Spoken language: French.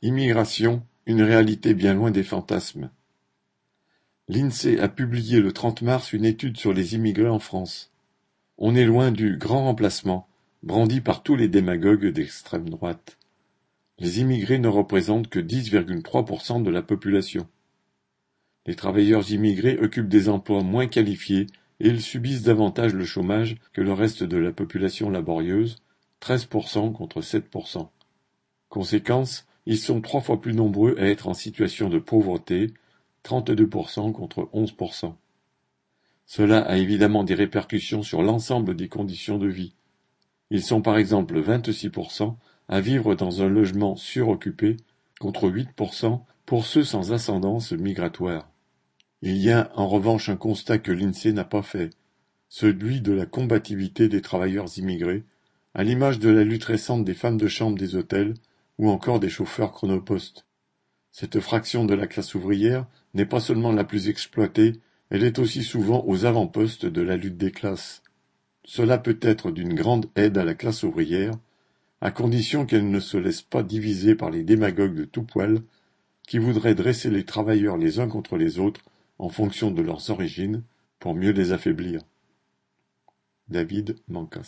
Immigration, une réalité bien loin des fantasmes. L'INSEE a publié le 30 mars une étude sur les immigrés en France. On est loin du grand remplacement, brandi par tous les démagogues d'extrême droite. Les immigrés ne représentent que 10,3% de la population. Les travailleurs immigrés occupent des emplois moins qualifiés et ils subissent davantage le chômage que le reste de la population laborieuse, 13% contre 7%. Conséquence, ils sont trois fois plus nombreux à être en situation de pauvreté, 32% contre 11%. Cela a évidemment des répercussions sur l'ensemble des conditions de vie. Ils sont par exemple 26% à vivre dans un logement suroccupé contre 8% pour ceux sans ascendance migratoire. Il y a en revanche un constat que l'INSEE n'a pas fait, celui de la combativité des travailleurs immigrés, à l'image de la lutte récente des femmes de chambre des hôtels ou encore des chauffeurs chronopostes. Cette fraction de la classe ouvrière n'est pas seulement la plus exploitée, elle est aussi souvent aux avant-postes de la lutte des classes. Cela peut être d'une grande aide à la classe ouvrière, à condition qu'elle ne se laisse pas diviser par les démagogues de tout poil qui voudraient dresser les travailleurs les uns contre les autres en fonction de leurs origines pour mieux les affaiblir. David Mancas